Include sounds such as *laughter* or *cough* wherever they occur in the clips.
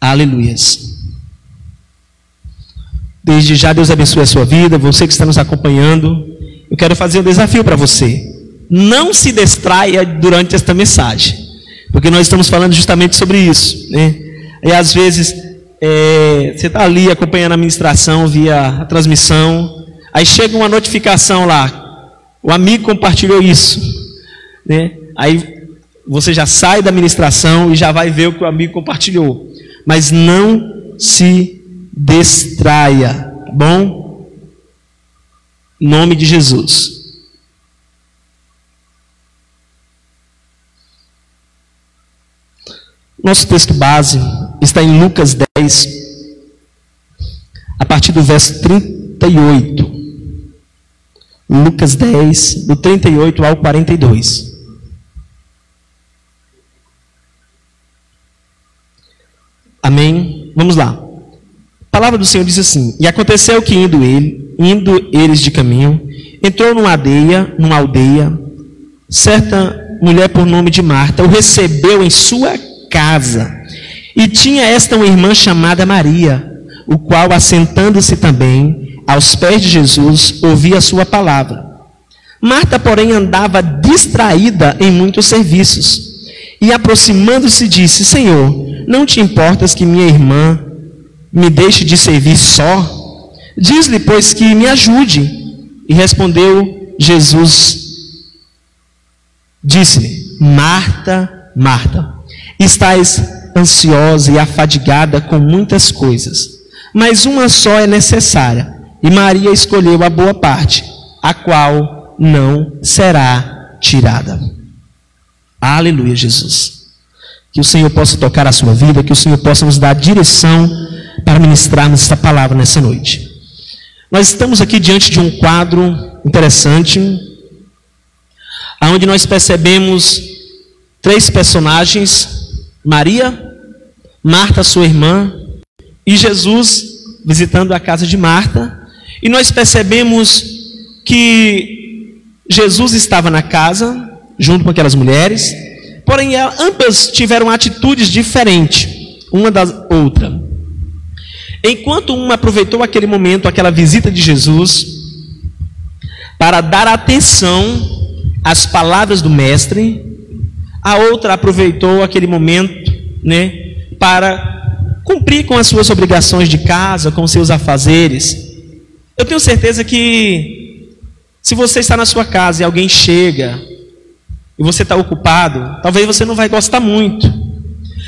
Aleluias. Desde já, Deus abençoe a sua vida, você que está nos acompanhando. Eu quero fazer um desafio para você. Não se distraia durante esta mensagem, porque nós estamos falando justamente sobre isso. Né? E às vezes, é, você está ali acompanhando a ministração via a transmissão, aí chega uma notificação lá, o amigo compartilhou isso. Né? Aí você já sai da ministração e já vai ver o que o amigo compartilhou. Mas não se distraia, bom? Nome de Jesus. Nosso texto base está em Lucas 10, a partir do verso 38. Lucas 10, do 38 ao 42. Amém? Vamos lá. A palavra do Senhor diz assim: E aconteceu que indo ele, indo eles de caminho, entrou numa aldeia, numa aldeia, certa mulher por nome de Marta o recebeu em sua casa. E tinha esta uma irmã chamada Maria, o qual assentando-se também aos pés de Jesus, ouvia a sua palavra. Marta, porém, andava distraída em muitos serviços. E aproximando-se, disse: Senhor, não te importas que minha irmã me deixe de servir só? Diz-lhe, pois, que me ajude. E respondeu Jesus: Disse-lhe, Marta, Marta, estás ansiosa e afadigada com muitas coisas, mas uma só é necessária. E Maria escolheu a boa parte, a qual não será tirada. Aleluia, Jesus. Que o Senhor possa tocar a sua vida, que o Senhor possa nos dar direção para ministrarmos esta palavra nessa noite. Nós estamos aqui diante de um quadro interessante, onde nós percebemos três personagens: Maria, Marta, sua irmã, e Jesus visitando a casa de Marta. E nós percebemos que Jesus estava na casa, junto com aquelas mulheres, Porém, ambas tiveram atitudes diferentes, uma da outra. Enquanto uma aproveitou aquele momento, aquela visita de Jesus, para dar atenção às palavras do Mestre, a outra aproveitou aquele momento, né, para cumprir com as suas obrigações de casa, com seus afazeres. Eu tenho certeza que, se você está na sua casa e alguém chega e você está ocupado, talvez você não vai gostar muito.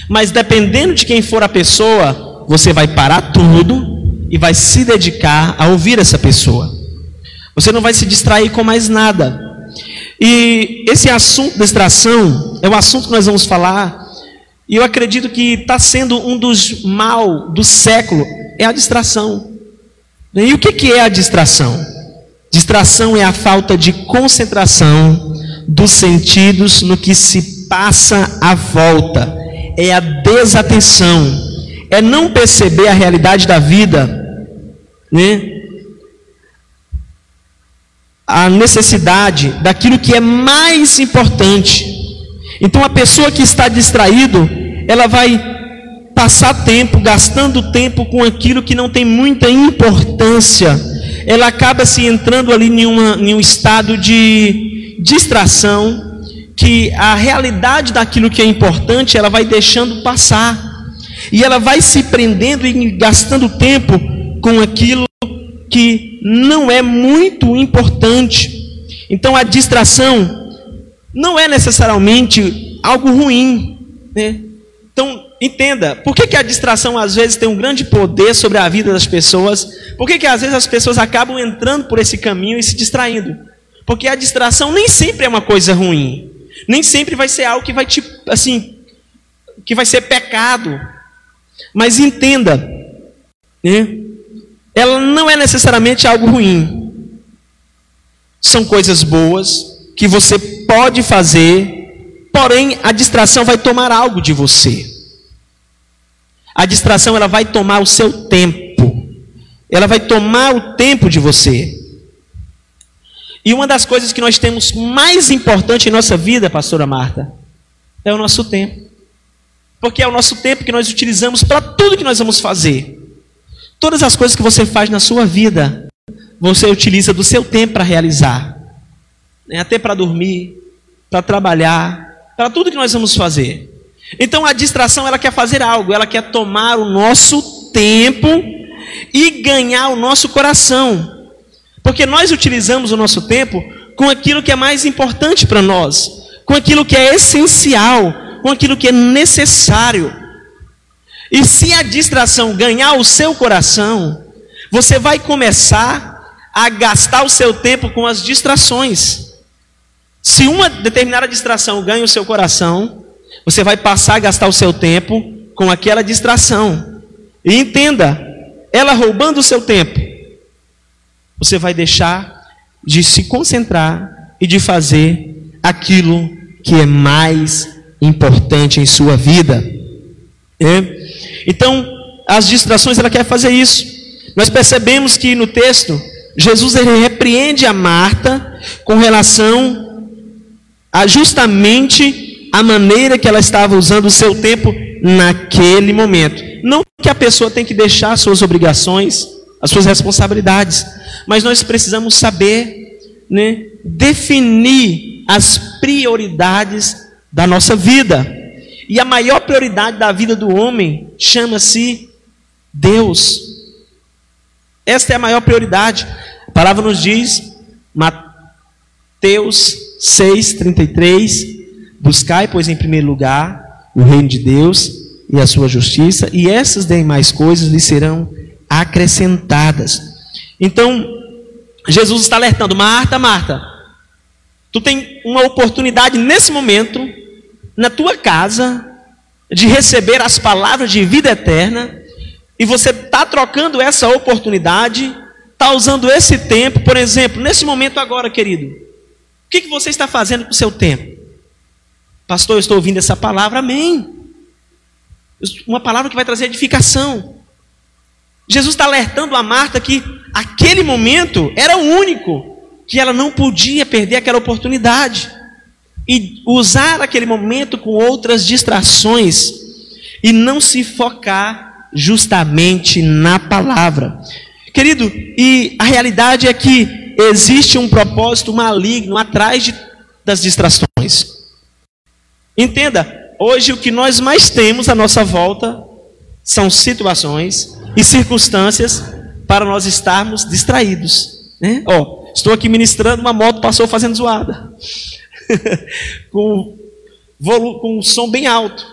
Mas dependendo de quem for a pessoa, você vai parar tudo e vai se dedicar a ouvir essa pessoa. Você não vai se distrair com mais nada. E esse assunto da distração é o assunto que nós vamos falar. E eu acredito que está sendo um dos mal do século é a distração. E o que, que é a distração? Distração é a falta de concentração dos sentidos no que se passa à volta, é a desatenção, é não perceber a realidade da vida, né? A necessidade daquilo que é mais importante. Então a pessoa que está distraído, ela vai passar tempo gastando tempo com aquilo que não tem muita importância. Ela acaba se entrando ali em, uma, em um estado de distração, que a realidade daquilo que é importante ela vai deixando passar. E ela vai se prendendo e gastando tempo com aquilo que não é muito importante. Então a distração não é necessariamente algo ruim. Né? Então, entenda, por que, que a distração às vezes tem um grande poder sobre a vida das pessoas? Por que, que às vezes as pessoas acabam entrando por esse caminho e se distraindo? Porque a distração nem sempre é uma coisa ruim. Nem sempre vai ser algo que vai te, assim, que vai ser pecado. Mas entenda, né? Ela não é necessariamente algo ruim. São coisas boas que você pode fazer, porém a distração vai tomar algo de você. A distração ela vai tomar o seu tempo. Ela vai tomar o tempo de você. E uma das coisas que nós temos mais importante em nossa vida, pastora Marta, é o nosso tempo. Porque é o nosso tempo que nós utilizamos para tudo que nós vamos fazer. Todas as coisas que você faz na sua vida, você utiliza do seu tempo para realizar. Né? Até para dormir, para trabalhar, para tudo que nós vamos fazer. Então a distração ela quer fazer algo, ela quer tomar o nosso tempo e ganhar o nosso coração. Porque nós utilizamos o nosso tempo com aquilo que é mais importante para nós, com aquilo que é essencial, com aquilo que é necessário. E se a distração ganhar o seu coração, você vai começar a gastar o seu tempo com as distrações. Se uma determinada distração ganha o seu coração, você vai passar a gastar o seu tempo com aquela distração. E entenda, ela roubando o seu tempo, você vai deixar de se concentrar e de fazer aquilo que é mais importante em sua vida. É? Então, as distrações, ela quer fazer isso. Nós percebemos que no texto, Jesus ele repreende a Marta com relação a justamente a maneira que ela estava usando o seu tempo naquele momento. Não que a pessoa tem que deixar suas obrigações, as suas responsabilidades, mas nós precisamos saber né, definir as prioridades da nossa vida. E a maior prioridade da vida do homem chama-se Deus. Esta é a maior prioridade. A palavra nos diz, Mateus 6,33: Buscai, pois, em primeiro lugar o reino de Deus e a sua justiça, e essas demais coisas lhe serão acrescentadas. Então, Jesus está alertando: Marta, Marta, tu tem uma oportunidade nesse momento, na tua casa, de receber as palavras de vida eterna, e você está trocando essa oportunidade, está usando esse tempo, por exemplo, nesse momento agora, querido, o que, que você está fazendo com o seu tempo? Pastor, eu estou ouvindo essa palavra, amém. Uma palavra que vai trazer edificação. Jesus está alertando a Marta que aquele momento era o único, que ela não podia perder aquela oportunidade. E usar aquele momento com outras distrações e não se focar justamente na palavra. Querido, e a realidade é que existe um propósito maligno atrás de, das distrações. Entenda, hoje o que nós mais temos à nossa volta são situações e circunstâncias para nós estarmos distraídos. Né? Ó, estou aqui ministrando, uma moto passou fazendo zoada. *laughs* com, com um som bem alto.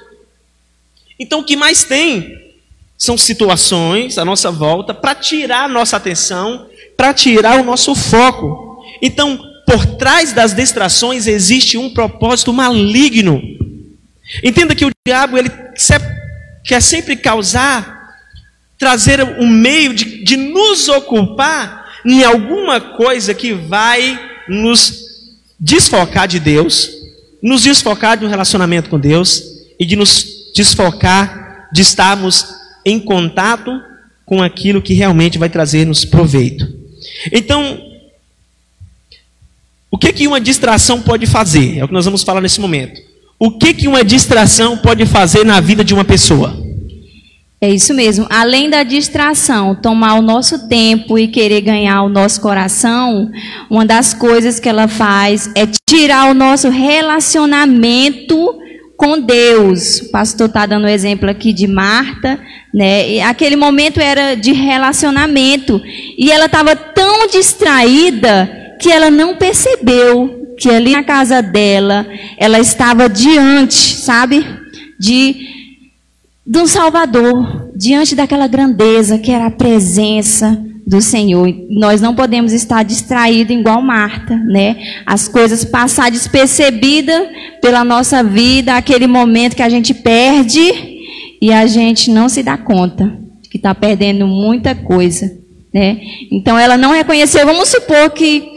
Então o que mais tem são situações à nossa volta para tirar a nossa atenção, para tirar o nosso foco. Então, por trás das distrações existe um propósito maligno. Entenda que o diabo ele quer sempre causar trazer um meio de, de nos ocupar em alguma coisa que vai nos desfocar de Deus, nos desfocar de um relacionamento com Deus e de nos desfocar de estarmos em contato com aquilo que realmente vai trazer-nos proveito. Então, o que, que uma distração pode fazer? É o que nós vamos falar nesse momento. O que, que uma distração pode fazer na vida de uma pessoa? É isso mesmo. Além da distração, tomar o nosso tempo e querer ganhar o nosso coração, uma das coisas que ela faz é tirar o nosso relacionamento com Deus. O pastor está dando o exemplo aqui de Marta, né? E aquele momento era de relacionamento e ela estava tão distraída que ela não percebeu que ali na casa dela ela estava diante, sabe, de de um Salvador, diante daquela grandeza que era a presença do Senhor. Nós não podemos estar distraídos igual Marta, né? As coisas passar despercebidas pela nossa vida, aquele momento que a gente perde e a gente não se dá conta que está perdendo muita coisa, né? Então ela não reconheceu. Vamos supor que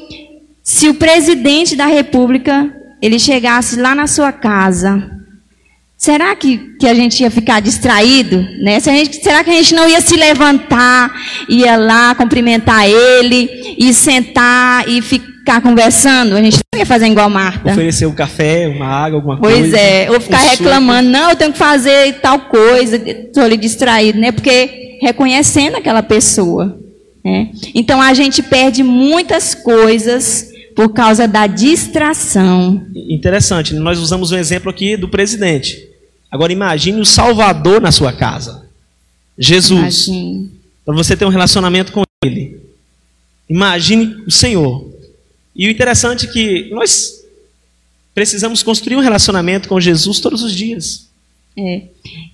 se o presidente da República ele chegasse lá na sua casa Será que, que a gente ia ficar distraído? Né? Gente, será que a gente não ia se levantar, ia lá cumprimentar ele, e sentar e ficar conversando? A gente ia fazer igual Marta. Oferecer um café, uma água, alguma pois coisa. Pois é, ou ficar um reclamando, suco. não, eu tenho que fazer tal coisa, estou ali distraído, né? Porque reconhecendo aquela pessoa. Né? Então a gente perde muitas coisas por causa da distração. Interessante, nós usamos um exemplo aqui do presidente. Agora imagine o Salvador na sua casa. Jesus. Para você ter um relacionamento com Ele. Imagine o Senhor. E o interessante é que nós precisamos construir um relacionamento com Jesus todos os dias. É.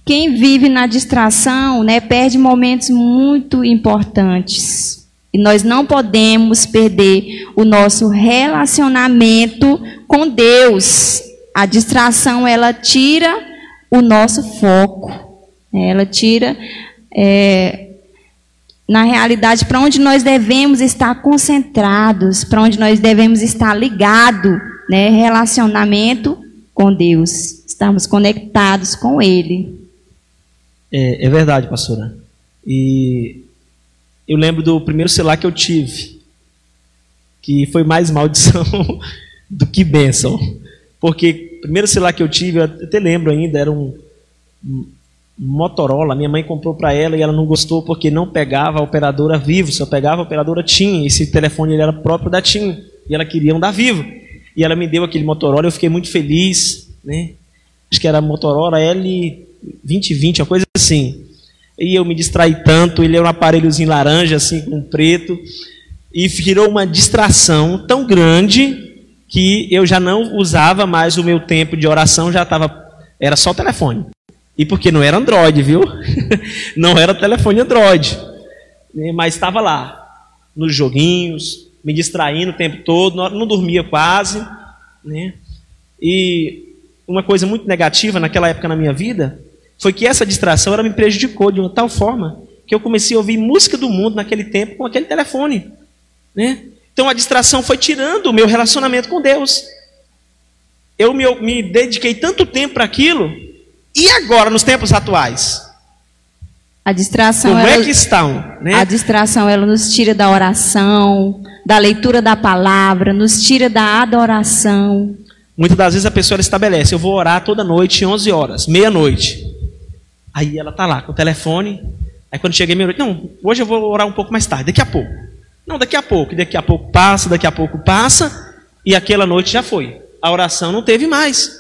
Quem vive na distração, né, perde momentos muito importantes. E nós não podemos perder o nosso relacionamento com Deus. A distração ela tira o nosso foco, né? ela tira é, na realidade para onde nós devemos estar concentrados, para onde nós devemos estar ligado, né? Relacionamento com Deus, estamos conectados com Ele. É, é verdade, pastora. E eu lembro do primeiro celular que eu tive, que foi mais maldição *laughs* do que bênção. Porque primeiro celular que eu tive, eu até lembro ainda, era um, Motorola. Minha mãe comprou para ela e ela não gostou porque não pegava a operadora Vivo, só pegava a operadora TIM. Esse telefone ele era próprio da TIM e ela queria um da Vivo. E ela me deu aquele Motorola, eu fiquei muito feliz, né? Acho que era Motorola L2020, uma coisa assim. E eu me distraí tanto, ele era um aparelhozinho laranja, assim, com preto, e virou uma distração tão grande que eu já não usava mais o meu tempo de oração, já estava. Era só telefone. E porque não era Android, viu? *laughs* não era telefone Android. Mas estava lá, nos joguinhos, me distraindo o tempo todo, não dormia quase. Né? E uma coisa muito negativa naquela época na minha vida foi que essa distração ela me prejudicou de uma tal forma que eu comecei a ouvir música do mundo naquele tempo com aquele telefone. Né? Então a distração foi tirando o meu relacionamento com Deus. Eu me, me dediquei tanto tempo para aquilo, e agora, nos tempos atuais? A distração Como é ela, é que estão? Né? A distração ela nos tira da oração, da leitura da palavra, nos tira da adoração. Muitas das vezes a pessoa estabelece: eu vou orar toda noite, 11 horas, meia-noite. Aí ela está lá com o telefone. Aí quando chega meia-noite, não, hoje eu vou orar um pouco mais tarde, daqui a pouco. Não, daqui a pouco, daqui a pouco passa, daqui a pouco passa, e aquela noite já foi. A oração não teve mais.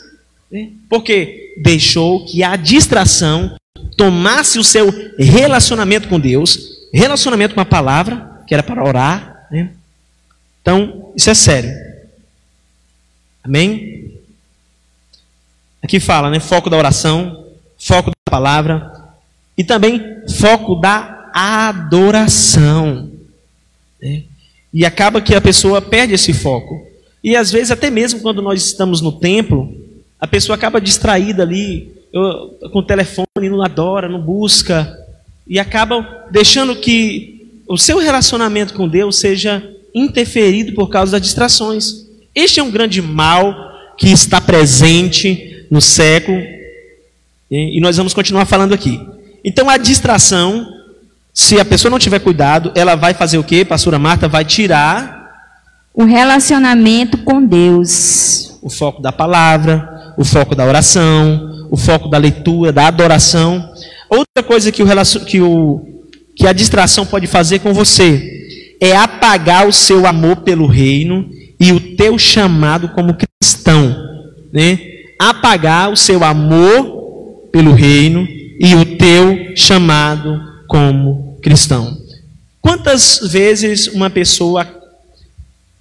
Né? Porque deixou que a distração tomasse o seu relacionamento com Deus, relacionamento com a palavra, que era para orar. Né? Então, isso é sério. Amém? Aqui fala, né? Foco da oração, foco da palavra e também foco da adoração. Né? E acaba que a pessoa perde esse foco. E às vezes, até mesmo quando nós estamos no templo, a pessoa acaba distraída ali, eu, com o telefone, não adora, não busca, e acaba deixando que o seu relacionamento com Deus seja interferido por causa das distrações. Este é um grande mal que está presente no século, e nós vamos continuar falando aqui. Então, a distração, se a pessoa não tiver cuidado, ela vai fazer o quê? Pastora Marta vai tirar o relacionamento com Deus, o foco da palavra, o foco da oração, o foco da leitura, da adoração. Outra coisa que, o, que, o, que a distração pode fazer com você é apagar o seu amor pelo reino e o teu chamado como cristão. Né? Apagar o seu amor pelo reino e o teu chamado como cristão. Quantas vezes uma pessoa,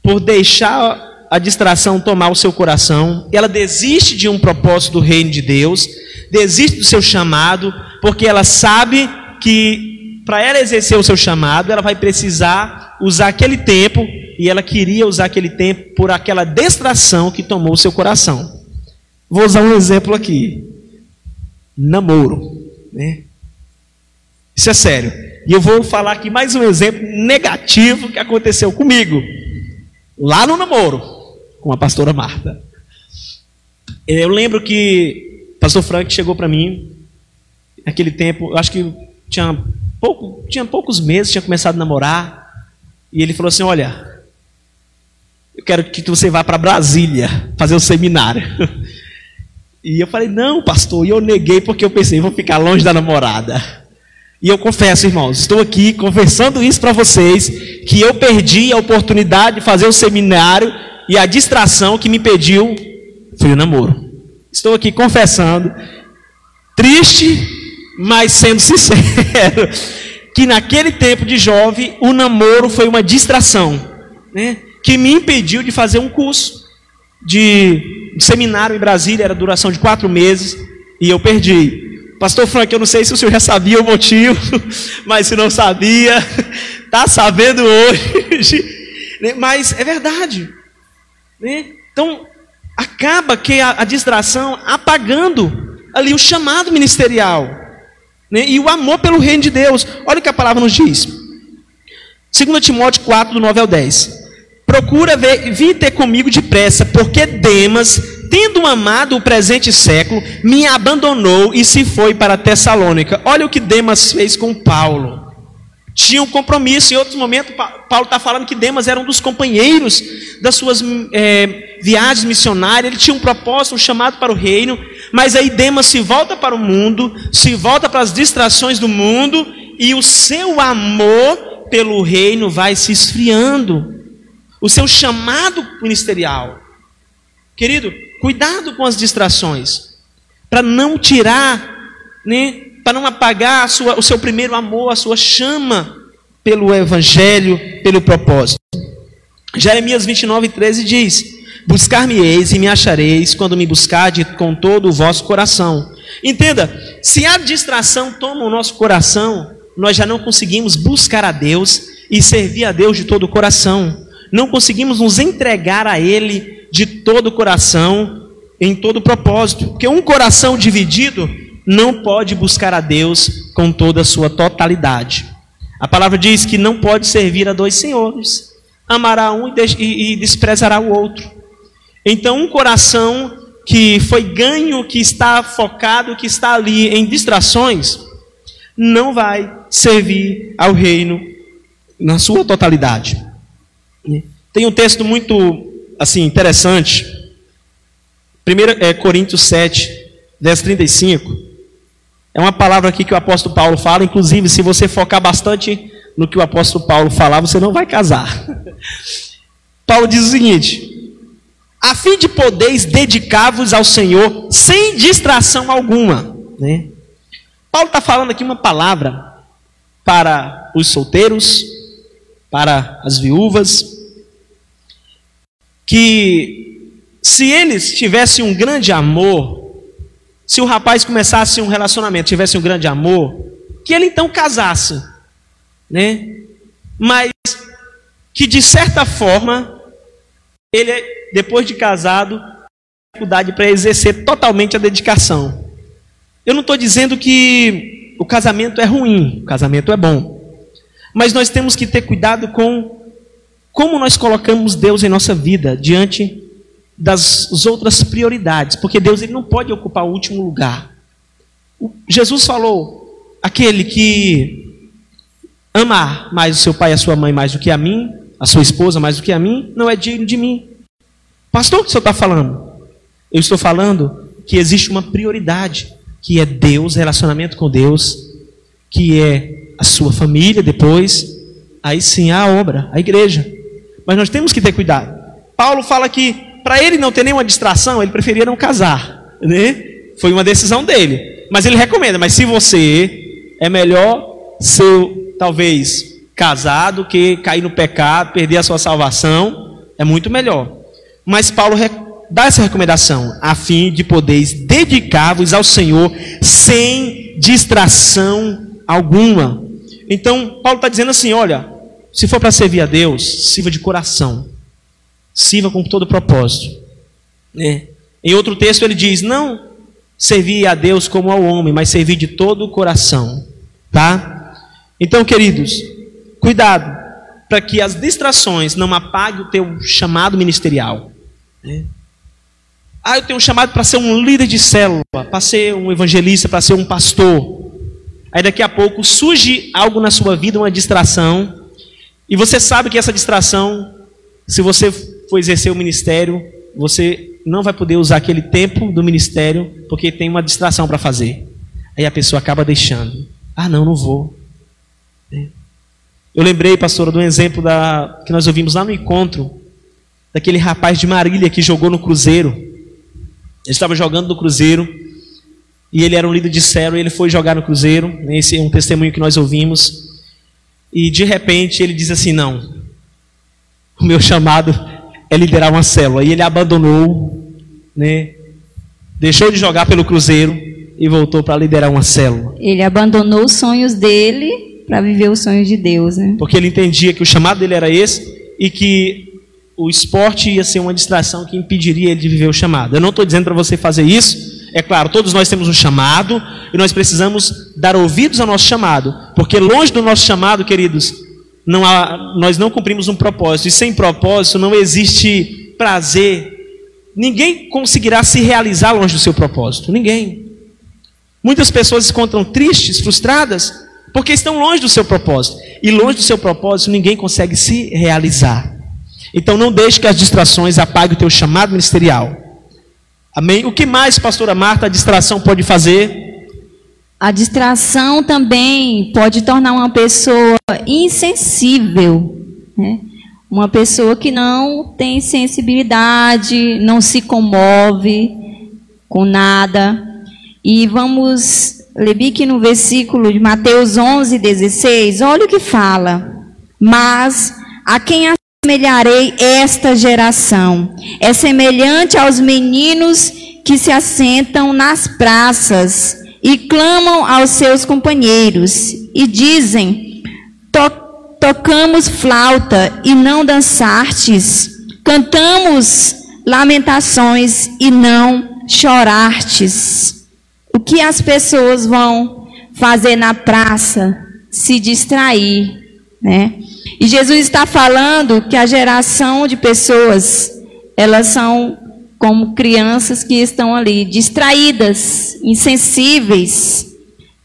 por deixar a distração tomar o seu coração, ela desiste de um propósito do reino de Deus, desiste do seu chamado, porque ela sabe que para ela exercer o seu chamado, ela vai precisar usar aquele tempo, e ela queria usar aquele tempo por aquela distração que tomou o seu coração. Vou usar um exemplo aqui: namoro. Né? Isso é sério. E eu vou falar aqui mais um exemplo negativo que aconteceu comigo, lá no namoro com a pastora Marta. Eu lembro que o pastor Frank chegou para mim naquele tempo, eu acho que tinha, pouco, tinha poucos meses, tinha começado a namorar, e ele falou assim: Olha, eu quero que você vá para Brasília fazer o um seminário. *laughs* E eu falei, não, pastor, e eu neguei porque eu pensei, vou ficar longe da namorada. E eu confesso, irmãos, estou aqui confessando isso para vocês, que eu perdi a oportunidade de fazer o seminário e a distração que me impediu foi o namoro. Estou aqui confessando, triste, mas sendo sincero, *laughs* que naquele tempo de jovem, o namoro foi uma distração, né, que me impediu de fazer um curso de um seminário em Brasília, era duração de quatro meses, e eu perdi. Pastor Frank, eu não sei se o senhor já sabia o motivo, *laughs* mas se não sabia, está *laughs* sabendo hoje. *laughs* Né, mas é verdade. Né? Então, acaba que a, distração apagando ali o chamado ministerial né? e o amor pelo reino de Deus. Olha o que a palavra nos diz. 2 Timóteo 4, do 9 ao 10. Procura ver, vir ter comigo depressa, porque Demas, tendo amado o presente século, me abandonou e se foi para Tessalônica. Olha o que Demas fez com Paulo. Tinha um compromisso. Em outros momentos, Paulo está falando que Demas era um dos companheiros das suas é, viagens missionárias. Ele tinha um propósito, um chamado para o reino. Mas aí Demas se volta para o mundo, se volta para as distrações do mundo, e o seu amor pelo reino vai se esfriando o seu chamado ministerial. Querido, cuidado com as distrações, para não tirar, né, para não apagar sua, o seu primeiro amor, a sua chama pelo evangelho, pelo propósito. Jeremias 29, 13 diz: Buscar-me-eis e me achareis quando me buscardes com todo o vosso coração. Entenda, se a distração toma o nosso coração, nós já não conseguimos buscar a Deus e servir a Deus de todo o coração não conseguimos nos entregar a Ele de todo o coração, em todo o propósito. Porque um coração dividido não pode buscar a Deus com toda a sua totalidade. A palavra diz que não pode servir a dois senhores. Amará um e desprezará o outro. Então, um coração que foi ganho, que está focado, que está ali em distrações, não vai servir ao reino na sua totalidade. Tem um texto muito assim interessante. 1 é, Coríntios 7, verso 35. É uma palavra aqui que o apóstolo Paulo fala, inclusive, se você focar bastante no que o apóstolo Paulo falar, você não vai casar. *laughs* Paulo diz o seguinte: a fim de podeis dedicar-vos ao Senhor sem distração alguma. Né? Paulo está falando aqui uma palavra para os solteiros, para as viúvas, que se eles tivessem um grande amor, se o rapaz começasse um relacionamento, tivesse um grande amor, que ele então casasse, né? Mas que de certa forma ele depois de casado dificuldade para exercer totalmente a dedicação. Eu não estou dizendo que o casamento é ruim, o casamento é bom. Mas nós temos que ter cuidado com como nós colocamos Deus em nossa vida diante das outras prioridades, porque Deus ele não pode ocupar o último lugar. Jesus falou: aquele que ama mais o seu pai e a sua mãe mais do que a mim, a sua esposa mais do que a mim, não é digno de mim. Pastor, o que o senhor está falando? Eu estou falando que existe uma prioridade, que é Deus, relacionamento com Deus, que é a sua família depois, aí sim a obra, a igreja. Mas nós temos que ter cuidado. Paulo fala que para ele não ter nenhuma distração, ele preferia não casar, né? Foi uma decisão dele. Mas ele recomenda, mas se você é melhor ser talvez casado que cair no pecado, perder a sua salvação, é muito melhor. Mas Paulo dá essa recomendação, a fim de poderes dedicar-vos ao Senhor sem distração alguma. Então, Paulo está dizendo assim: olha, se for para servir a Deus, sirva de coração. Sirva com todo propósito. Né? Em outro texto ele diz: não servir a Deus como ao homem, mas servir de todo o coração. Tá? Então, queridos, cuidado para que as distrações não apaguem o teu chamado ministerial. Né? Ah, eu tenho um chamado para ser um líder de célula, para ser um evangelista, para ser um pastor. Aí daqui a pouco surge algo na sua vida, uma distração, e você sabe que essa distração, se você for exercer o ministério, você não vai poder usar aquele tempo do ministério porque tem uma distração para fazer. Aí a pessoa acaba deixando. Ah, não, não vou. É. Eu lembrei, pastora, de um exemplo da, que nós ouvimos lá no encontro, daquele rapaz de Marília que jogou no Cruzeiro. Ele estava jogando no Cruzeiro e ele era um líder de célula e ele foi jogar no Cruzeiro. Esse é um testemunho que nós ouvimos. E de repente ele diz assim: Não, o meu chamado é liderar uma célula. E ele abandonou, né? deixou de jogar pelo Cruzeiro e voltou para liderar uma célula. Ele abandonou os sonhos dele para viver os sonhos de Deus, né? Porque ele entendia que o chamado dele era esse e que o esporte ia ser uma distração que impediria ele de viver o chamado. Eu não estou dizendo para você fazer isso. É claro, todos nós temos um chamado e nós precisamos dar ouvidos ao nosso chamado, porque longe do nosso chamado, queridos, não há, nós não cumprimos um propósito, e sem propósito não existe prazer. Ninguém conseguirá se realizar longe do seu propósito. Ninguém. Muitas pessoas se encontram tristes, frustradas, porque estão longe do seu propósito. E longe do seu propósito, ninguém consegue se realizar. Então não deixe que as distrações apaguem o teu chamado ministerial. Amém? O que mais, pastora Marta, a distração pode fazer? A distração também pode tornar uma pessoa insensível, né? uma pessoa que não tem sensibilidade, não se comove com nada. E vamos ler aqui no versículo de Mateus 11, 16, olha o que fala. Mas a quem assemelharei esta geração? É semelhante aos meninos que se assentam nas praças e clamam aos seus companheiros e dizem: to Tocamos flauta e não dançastes, cantamos lamentações e não chorastes. O que as pessoas vão fazer na praça? Se distrair, né? E Jesus está falando que a geração de pessoas, elas são como crianças que estão ali distraídas, insensíveis,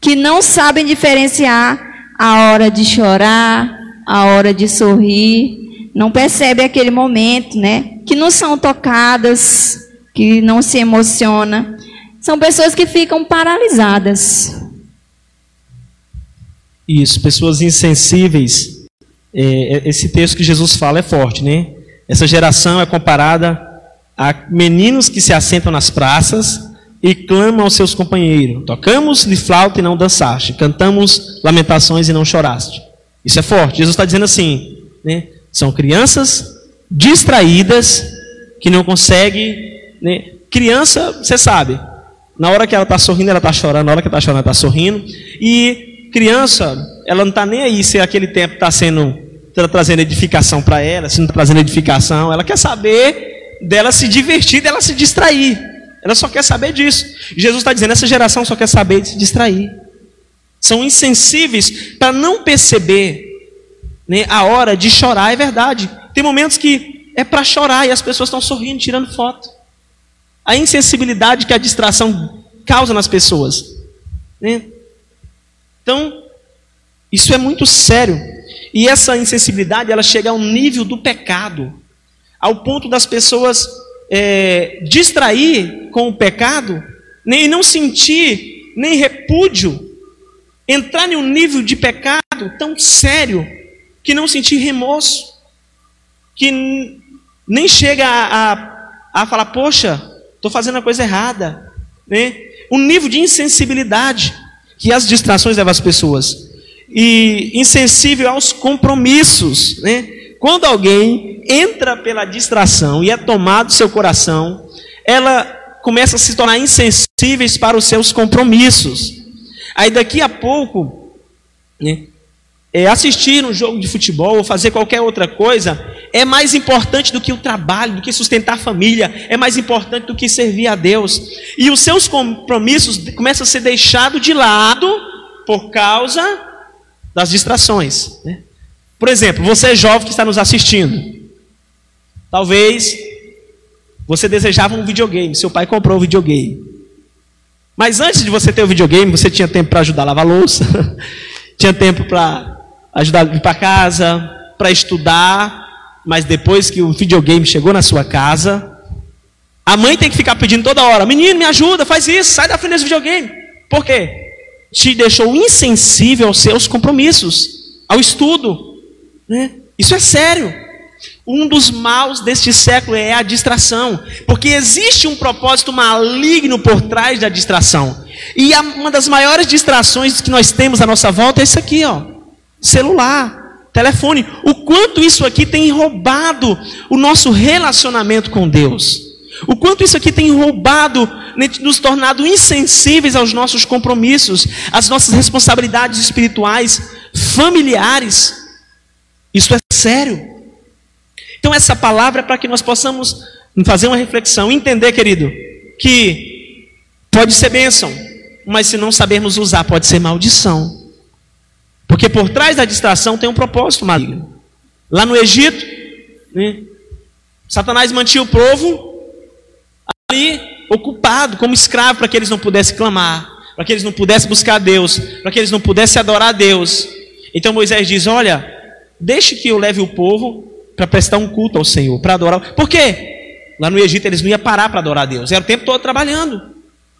que não sabem diferenciar a hora de chorar, a hora de sorrir, não percebem aquele momento, né? Que não são tocadas, que não se emociona. São pessoas que ficam paralisadas. Isso, pessoas insensíveis. É, é esse texto que Jesus fala é forte, né? Essa geração é comparada Há meninos que se assentam nas praças e clamam aos seus companheiros: Tocamos de flauta e não dançaste, cantamos lamentações e não choraste. Isso é forte. Jesus está dizendo assim: né? são crianças distraídas que não conseguem. Né? Criança, você sabe, na hora que ela está sorrindo, ela está chorando, na hora que está chorando, ela está sorrindo. E criança, ela não está nem aí se aquele tempo está sendo tá trazendo edificação para ela, se não está trazendo edificação, ela quer saber dela se divertir, dela se distrair. Ela só quer saber disso. Jesus está dizendo: essa geração só quer saber de se distrair. São insensíveis para não perceber né, a hora de chorar, é verdade. Tem momentos que é para chorar e as pessoas estão sorrindo, tirando foto. A insensibilidade que a distração causa nas pessoas. Né? Então, isso é muito sério. E essa insensibilidade, ela chega ao nível do pecado ao ponto das pessoas é, distrair com o pecado, nem não sentir nem repúdio, entrar em um nível de pecado tão sério que não sentir remorso, que nem chega a, a, a falar, poxa, estou fazendo a coisa errada, né? Um nível de insensibilidade que as distrações levam as pessoas e insensível aos compromissos, né? Quando alguém entra pela distração e é tomado seu coração, ela começa a se tornar insensíveis para os seus compromissos. Aí daqui a pouco, né, é, assistir um jogo de futebol ou fazer qualquer outra coisa é mais importante do que o trabalho, do que sustentar a família, é mais importante do que servir a Deus. E os seus compromissos começam a ser deixados de lado por causa das distrações. Né? Por exemplo, você é jovem que está nos assistindo. Talvez você desejava um videogame, seu pai comprou um videogame. Mas antes de você ter o videogame, você tinha tempo para ajudar a lavar louça, *laughs* tinha tempo para ajudar a ir para casa, para estudar, mas depois que o videogame chegou na sua casa, a mãe tem que ficar pedindo toda hora: menino, me ajuda, faz isso, sai da frente desse videogame. Por quê? Te deixou insensível aos seus compromissos, ao estudo. Né? Isso é sério. Um dos maus deste século é a distração, porque existe um propósito maligno por trás da distração. E uma das maiores distrações que nós temos à nossa volta é isso aqui, ó. Celular, telefone. O quanto isso aqui tem roubado o nosso relacionamento com Deus. O quanto isso aqui tem roubado, né, nos tornado insensíveis aos nossos compromissos, às nossas responsabilidades espirituais, familiares. Isso é sério. Então, essa palavra é para que nós possamos fazer uma reflexão, entender, querido, que pode ser bênção, mas se não sabermos usar, pode ser maldição. Porque por trás da distração tem um propósito maligno. Lá no Egito, né, Satanás mantinha o povo ali ocupado como escravo para que eles não pudessem clamar, para que eles não pudessem buscar Deus, para que eles não pudessem adorar a Deus. Então Moisés diz: Olha, deixe que eu leve o povo para prestar um culto ao Senhor, para adorar. Por quê? Lá no Egito eles não iam parar para adorar a Deus, era o tempo todo trabalhando,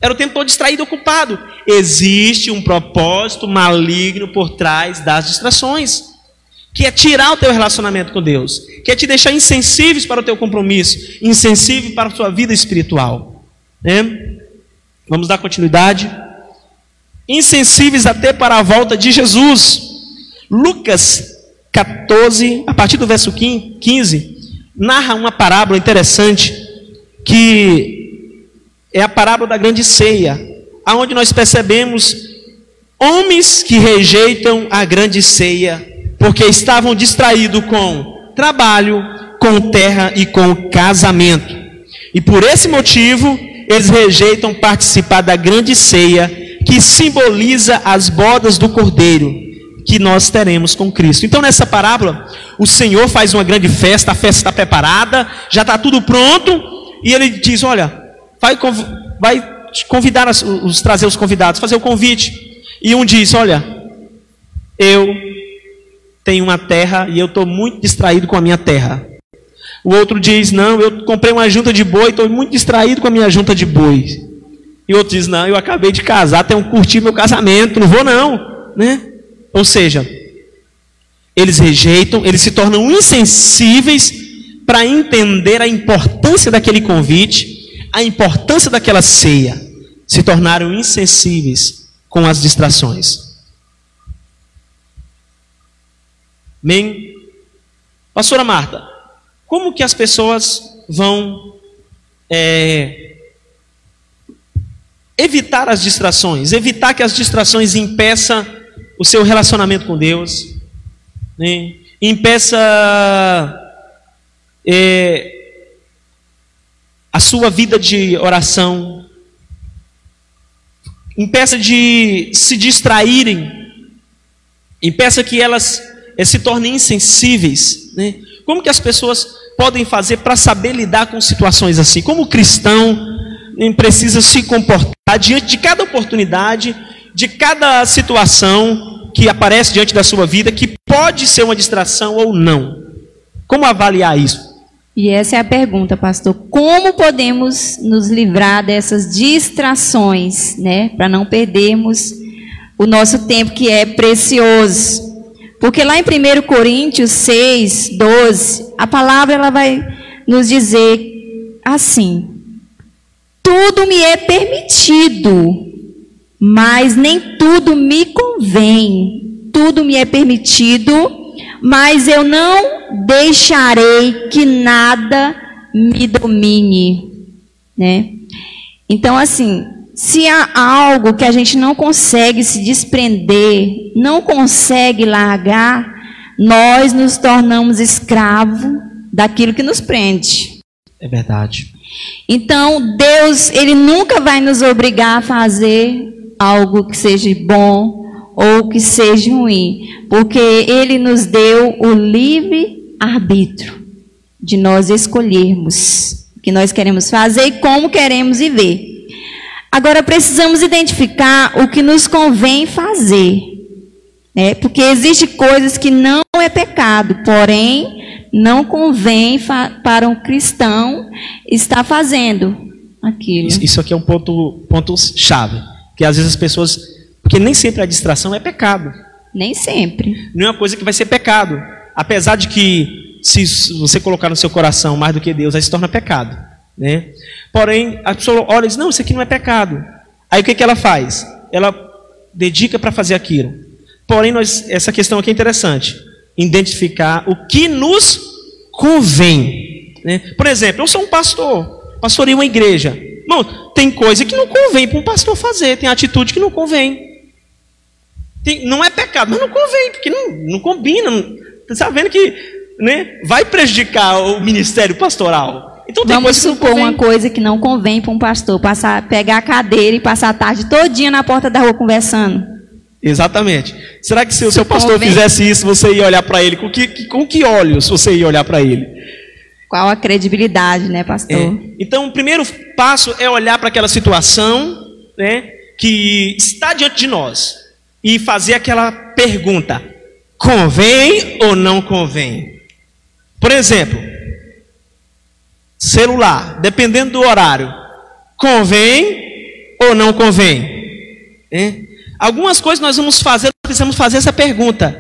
era o tempo todo distraído, ocupado. Existe um propósito maligno por trás das distrações, que é tirar o teu relacionamento com Deus, que é te deixar insensíveis para o teu compromisso, insensível para a sua vida espiritual. Né? Vamos dar continuidade. Insensíveis até para a volta de Jesus. Lucas 14, a partir do verso 15, narra uma parábola interessante que é a parábola da grande ceia, aonde nós percebemos homens que rejeitam a grande ceia porque estavam distraídos com trabalho, com terra e com casamento. E por esse motivo, eles rejeitam participar da grande ceia que simboliza as bodas do cordeiro que nós teremos com Cristo. Então, nessa parábola, o Senhor faz uma grande festa, a festa está preparada, já está tudo pronto, e ele diz: Olha, vai, vai convidar os, os, trazer os convidados, fazer o convite. E um diz: Olha, eu tenho uma terra e eu estou muito distraído com a minha terra. O outro diz: Não, eu comprei uma junta de boi, estou muito distraído com a minha junta de boi. E outro diz: Não, eu acabei de casar, tenho curtir meu casamento, não vou não, né? Ou seja, eles rejeitam, eles se tornam insensíveis para entender a importância daquele convite, a importância daquela ceia. Se tornaram insensíveis com as distrações. Amém? Pastora Marta, como que as pessoas vão é, evitar as distrações? Evitar que as distrações impeçam o seu relacionamento com Deus, né? impeça é, a sua vida de oração, impeça de se distraírem, impeça que elas é, se tornem insensíveis. Né? Como que as pessoas podem fazer para saber lidar com situações assim? Como o cristão precisa se comportar diante de cada oportunidade de cada situação que aparece diante da sua vida que pode ser uma distração ou não. Como avaliar isso? E essa é a pergunta, pastor. Como podemos nos livrar dessas distrações, né, para não perdermos o nosso tempo que é precioso? Porque lá em 1 Coríntios 6, 12, a palavra ela vai nos dizer assim: Tudo me é permitido, mas nem tudo me convém. Tudo me é permitido, mas eu não deixarei que nada me domine, né? Então assim, se há algo que a gente não consegue se desprender, não consegue largar, nós nos tornamos escravo daquilo que nos prende. É verdade. Então, Deus, ele nunca vai nos obrigar a fazer algo que seja bom ou que seja ruim, porque Ele nos deu o livre arbítrio de nós escolhermos o que nós queremos fazer e como queremos viver. Agora precisamos identificar o que nos convém fazer, né? Porque existe coisas que não é pecado, porém não convém para um cristão estar fazendo aquilo. Isso aqui é um ponto, ponto chave. Que às vezes as pessoas. Porque nem sempre a distração é pecado. Nem sempre. Não é uma coisa que vai ser pecado. Apesar de que, se você colocar no seu coração mais do que Deus, aí se torna pecado. Né? Porém, a pessoa olha e diz: Não, isso aqui não é pecado. Aí o que, que ela faz? Ela dedica para fazer aquilo. Porém, nós, essa questão aqui é interessante. Identificar o que nos convém. Né? Por exemplo, eu sou um pastor, pastoreio uma igreja. Bom, tem coisa que não convém para um pastor fazer, tem atitude que não convém. Tem, não é pecado, mas não convém, porque não, não combina. Você está vendo que né, vai prejudicar o ministério pastoral. Então, Vamos supor uma coisa que não convém para um pastor, passar, pegar a cadeira e passar a tarde todinha na porta da rua conversando. Exatamente. Será que se o seu pastor fizesse isso, você ia olhar para ele? Com que, com que olhos você ia olhar para ele? Qual a credibilidade, né, pastor? É. Então, o primeiro passo é olhar para aquela situação né, que está diante de nós e fazer aquela pergunta: convém ou não convém? Por exemplo, celular, dependendo do horário, convém ou não convém? É? Algumas coisas nós vamos fazer, precisamos fazer essa pergunta: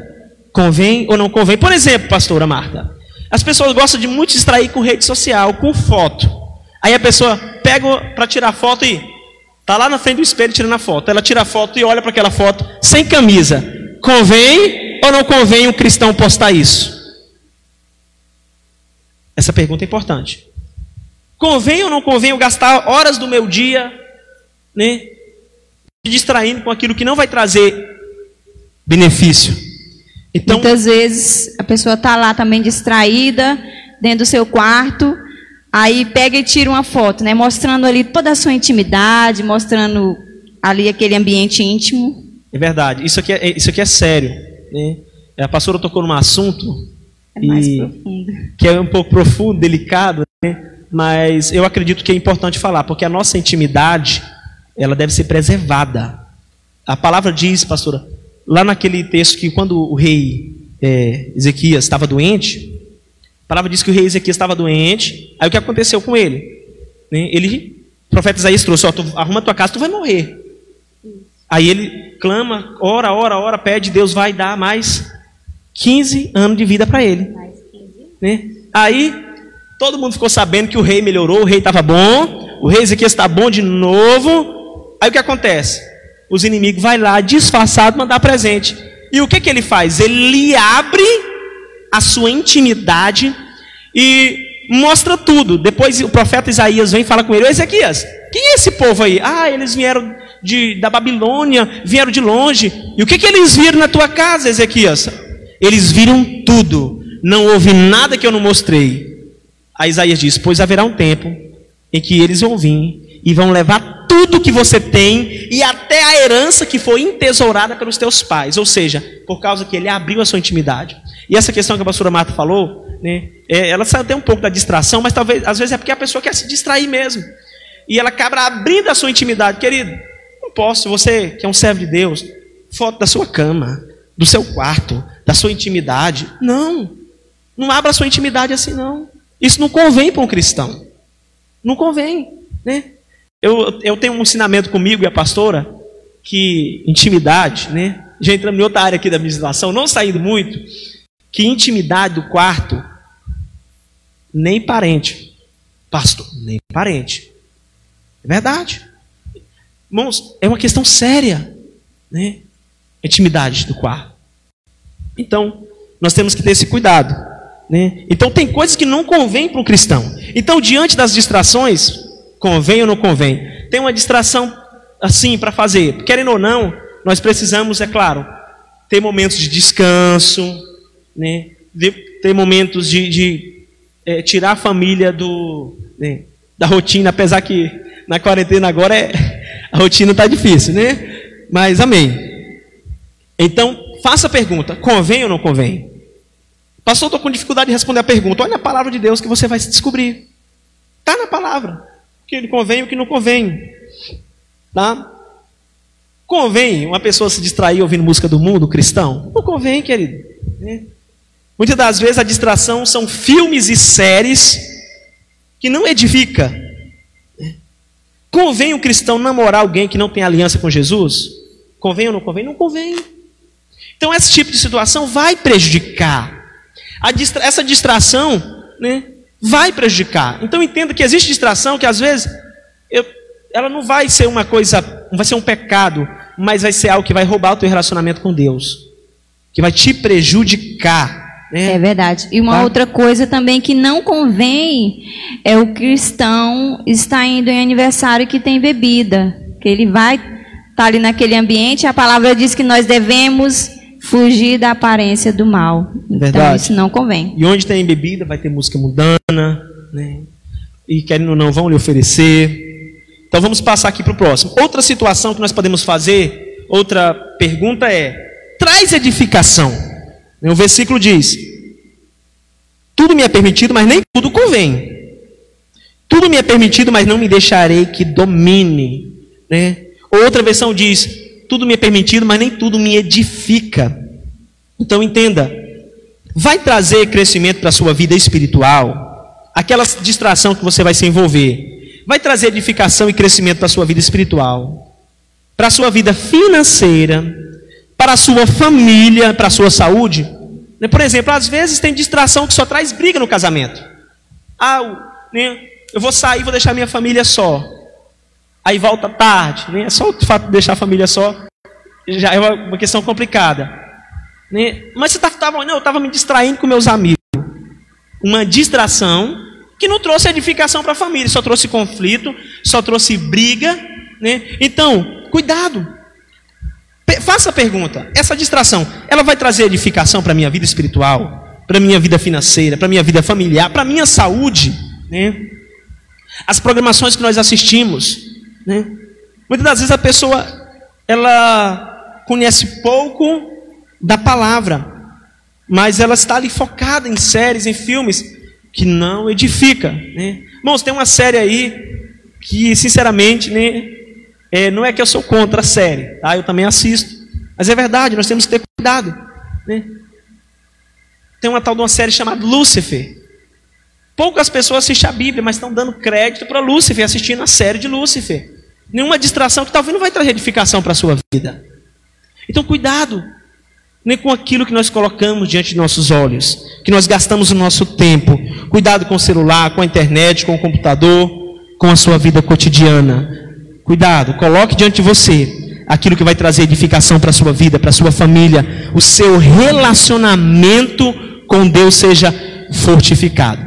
convém ou não convém? Por exemplo, pastora Marta, as pessoas gostam de muito distrair com rede social, com foto. Aí a pessoa pega para tirar foto e Está lá na frente do espelho tirando a foto. Ela tira a foto e olha para aquela foto sem camisa. Convém ou não convém um cristão postar isso? Essa pergunta é importante. Convém ou não convém eu gastar horas do meu dia, né, distraindo com aquilo que não vai trazer benefício? Então, Muitas vezes a pessoa está lá também distraída, dentro do seu quarto, Aí pega e tira uma foto, né? Mostrando ali toda a sua intimidade, mostrando ali aquele ambiente íntimo. É verdade. Isso aqui é, isso aqui é sério. Né? A pastora tocou num assunto é e, que é um pouco profundo, delicado, né? mas eu acredito que é importante falar, porque a nossa intimidade ela deve ser preservada. A palavra diz, pastora, lá naquele texto que quando o rei é, Ezequias estava doente, a palavra diz que o rei Ezequias estava doente. Aí o que aconteceu com ele? Né? Ele, o profeta Isaías trouxe: ó, tu, arruma tua casa, tu vai morrer. Aí ele clama, ora, ora, ora, pede, Deus vai dar mais 15 anos de vida para ele. Né? Aí todo mundo ficou sabendo que o rei melhorou, o rei estava bom, o rei Ezequias está bom de novo. Aí o que acontece? Os inimigos vai lá disfarçado mandar presente. E o que, que ele faz? Ele abre a sua intimidade e mostra tudo. Depois o profeta Isaías vem e fala com ele: Ezequias, quem é esse povo aí? Ah, eles vieram de, da Babilônia, vieram de longe. E o que, que eles viram na tua casa, Ezequias? Eles viram tudo. Não houve nada que eu não mostrei. Aí Isaías diz: Pois haverá um tempo em que eles vão vir e vão levar tudo que você tem e até a herança que foi entesourada pelos teus pais. Ou seja, por causa que ele abriu a sua intimidade. E essa questão que a pastora Marta falou, né, é, ela sai até um pouco da distração, mas talvez, às vezes é porque a pessoa quer se distrair mesmo. E ela acaba abrindo a sua intimidade. Querido, não posso, você que é um servo de Deus, foto da sua cama, do seu quarto, da sua intimidade. Não, não abra a sua intimidade assim, não. Isso não convém para um cristão. Não convém, né? Eu, eu tenho um ensinamento comigo e a pastora que intimidade, né? Já entramos em outra área aqui da administração, não saindo muito, que intimidade do quarto, nem parente. Pastor, nem parente. É verdade. Irmãos, é uma questão séria, né? Intimidade do quarto. Então, nós temos que ter esse cuidado. Né? Então, tem coisas que não convém para o cristão. Então, diante das distrações, convém ou não convém? Tem uma distração assim para fazer. Querendo ou não, nós precisamos, é claro, ter momentos de descanso, né? De, ter momentos de, de é, tirar a família do, né? da rotina, apesar que na quarentena agora é, *laughs* a rotina está difícil, né? Mas amém. Então, faça a pergunta: convém ou não convém? Pastor, estou com dificuldade de responder a pergunta. Olha a palavra de Deus que você vai se descobrir. Está na palavra. O que convém e o que não convém. Tá? Convém uma pessoa se distrair ouvindo música do mundo cristão? Não convém, querido. Né? Muitas das vezes a distração são filmes e séries que não edifica. Convém o cristão namorar alguém que não tem aliança com Jesus? Convém ou não convém? Não convém. Então esse tipo de situação vai prejudicar. Distra essa distração né, vai prejudicar. Então entenda que existe distração que às vezes eu, ela não vai ser uma coisa, não vai ser um pecado, mas vai ser algo que vai roubar o teu relacionamento com Deus, que vai te prejudicar. Né? É verdade. E uma tá? outra coisa também que não convém é o cristão estar indo em aniversário que tem bebida, que ele vai estar tá ali naquele ambiente. A palavra diz que nós devemos fugir da aparência do mal. Então, verdade. Então isso não convém. E onde tem bebida vai ter música mundana, né? E querendo ou não vão lhe oferecer. Então vamos passar aqui para o próximo. Outra situação que nós podemos fazer, outra pergunta é: traz edificação. O versículo diz: Tudo me é permitido, mas nem tudo convém. Tudo me é permitido, mas não me deixarei que domine. Né? Outra versão diz: Tudo me é permitido, mas nem tudo me edifica. Então entenda: vai trazer crescimento para a sua vida espiritual, aquela distração que você vai se envolver, vai trazer edificação e crescimento para a sua vida espiritual, para a sua vida financeira, para a sua família, para a sua saúde. Né, por exemplo, às vezes tem distração que só traz briga no casamento. Ah, né, eu vou sair, vou deixar minha família só. Aí volta tarde. Né? Só o fato de deixar a família só já é uma questão complicada. Né? Mas você estava, tá, não, eu estava me distraindo com meus amigos. Uma distração que não trouxe edificação para a família, só trouxe conflito, só trouxe briga. Né? Então, cuidado. Faça a pergunta: essa distração, ela vai trazer edificação para a minha vida espiritual, para a minha vida financeira, para a minha vida familiar, para a minha saúde? Né? As programações que nós assistimos, né? muitas das vezes a pessoa ela conhece pouco da palavra, mas ela está ali focada em séries, em filmes que não edifica. Né? Irmãos, tem uma série aí que, sinceramente, né, é, não é que eu sou contra a série, tá? eu também assisto. Mas é verdade, nós temos que ter cuidado. Né? Tem uma tal de uma série chamada Lúcifer. Poucas pessoas assistem a Bíblia, mas estão dando crédito para Lúcifer, assistindo a série de Lúcifer. Nenhuma distração que talvez não vai trazer edificação para a sua vida. Então, cuidado nem com aquilo que nós colocamos diante de nossos olhos, que nós gastamos o nosso tempo. Cuidado com o celular, com a internet, com o computador, com a sua vida cotidiana. Cuidado, coloque diante de você aquilo que vai trazer edificação para a sua vida, para a sua família, o seu relacionamento com Deus seja fortificado.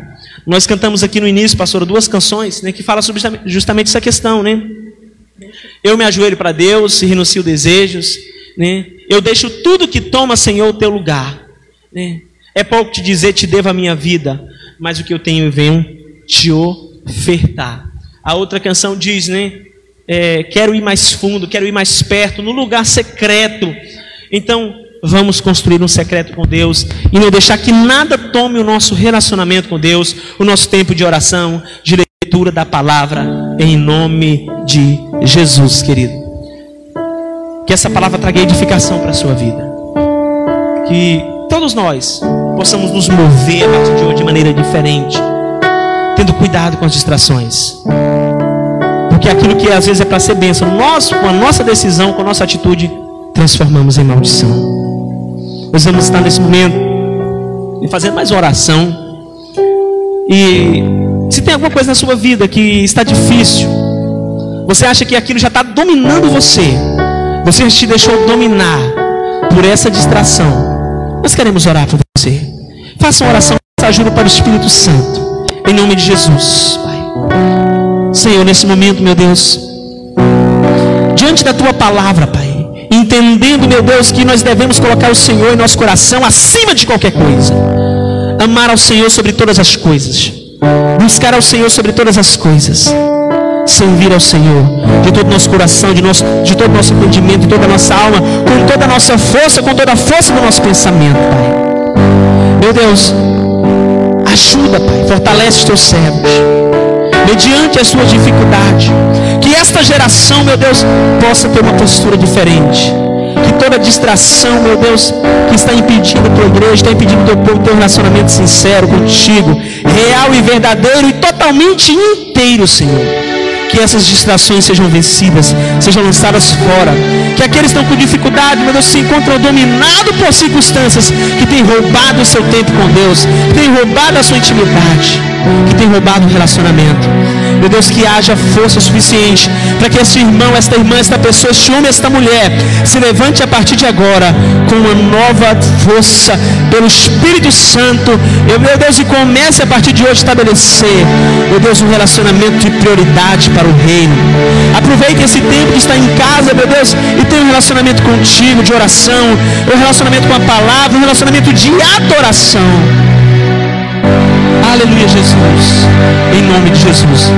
Nós cantamos aqui no início, pastor, duas canções né, que falam sobre justamente essa questão, né? Eu me ajoelho para Deus e renuncio desejos, né? Eu deixo tudo que toma, Senhor, o teu lugar, né? É pouco te dizer, te devo a minha vida, mas o que eu tenho venho te ofertar. A outra canção diz, né? é, quero ir mais fundo, quero ir mais perto, no lugar secreto. Então, vamos construir um secreto com Deus e não deixar que nada tome o nosso relacionamento com Deus, o nosso tempo de oração, de leitura da palavra, em nome de Jesus, querido. Que essa palavra traga edificação para a sua vida. Que todos nós possamos nos mover a partir de hoje de maneira diferente, tendo cuidado com as distrações. Porque aquilo que às vezes é para ser bênção, nós, com a nossa decisão, com a nossa atitude, transformamos em maldição. Nós vamos estar nesse momento fazendo mais oração. E se tem alguma coisa na sua vida que está difícil, você acha que aquilo já está dominando você, você te deixou dominar por essa distração. Nós queremos orar por você. Faça uma oração, ajuda para o Espírito Santo. Em nome de Jesus, Pai. Senhor, nesse momento, meu Deus, diante da tua palavra, Pai, entendendo, meu Deus, que nós devemos colocar o Senhor em nosso coração acima de qualquer coisa, amar ao Senhor sobre todas as coisas, buscar ao Senhor sobre todas as coisas, servir ao Senhor de todo o nosso coração, de, nosso, de todo o nosso entendimento, de toda a nossa alma, com toda a nossa força, com toda a força do nosso pensamento, Pai. Meu Deus, ajuda, Pai, fortalece os teus servos mediante as suas dificuldades. Que esta geração, meu Deus, possa ter uma postura diferente. Que toda distração, meu Deus, que está impedindo a tua igreja, está impedindo o teu povo ter um relacionamento sincero contigo, real e verdadeiro e totalmente inteiro, Senhor que essas distrações sejam vencidas, sejam lançadas fora. Que aqueles que estão com dificuldade, meu Deus, se encontram dominados por circunstâncias que têm roubado o seu tempo com Deus, que têm roubado a sua intimidade, que têm roubado o relacionamento. Meu Deus, que haja força suficiente para que esse irmão, esta irmã, esta pessoa, este homem, esta mulher, se levante a partir de agora com uma nova força pelo Espírito Santo. Eu, meu Deus, e comece a partir de hoje a estabelecer, meu Deus, um relacionamento de prioridade para o reino. Aproveite esse tempo que está em casa, meu Deus, e tenha um relacionamento contigo, de oração, um relacionamento com a palavra, um relacionamento de adoração. Aleluia, Jesus. Em nome de Jesus.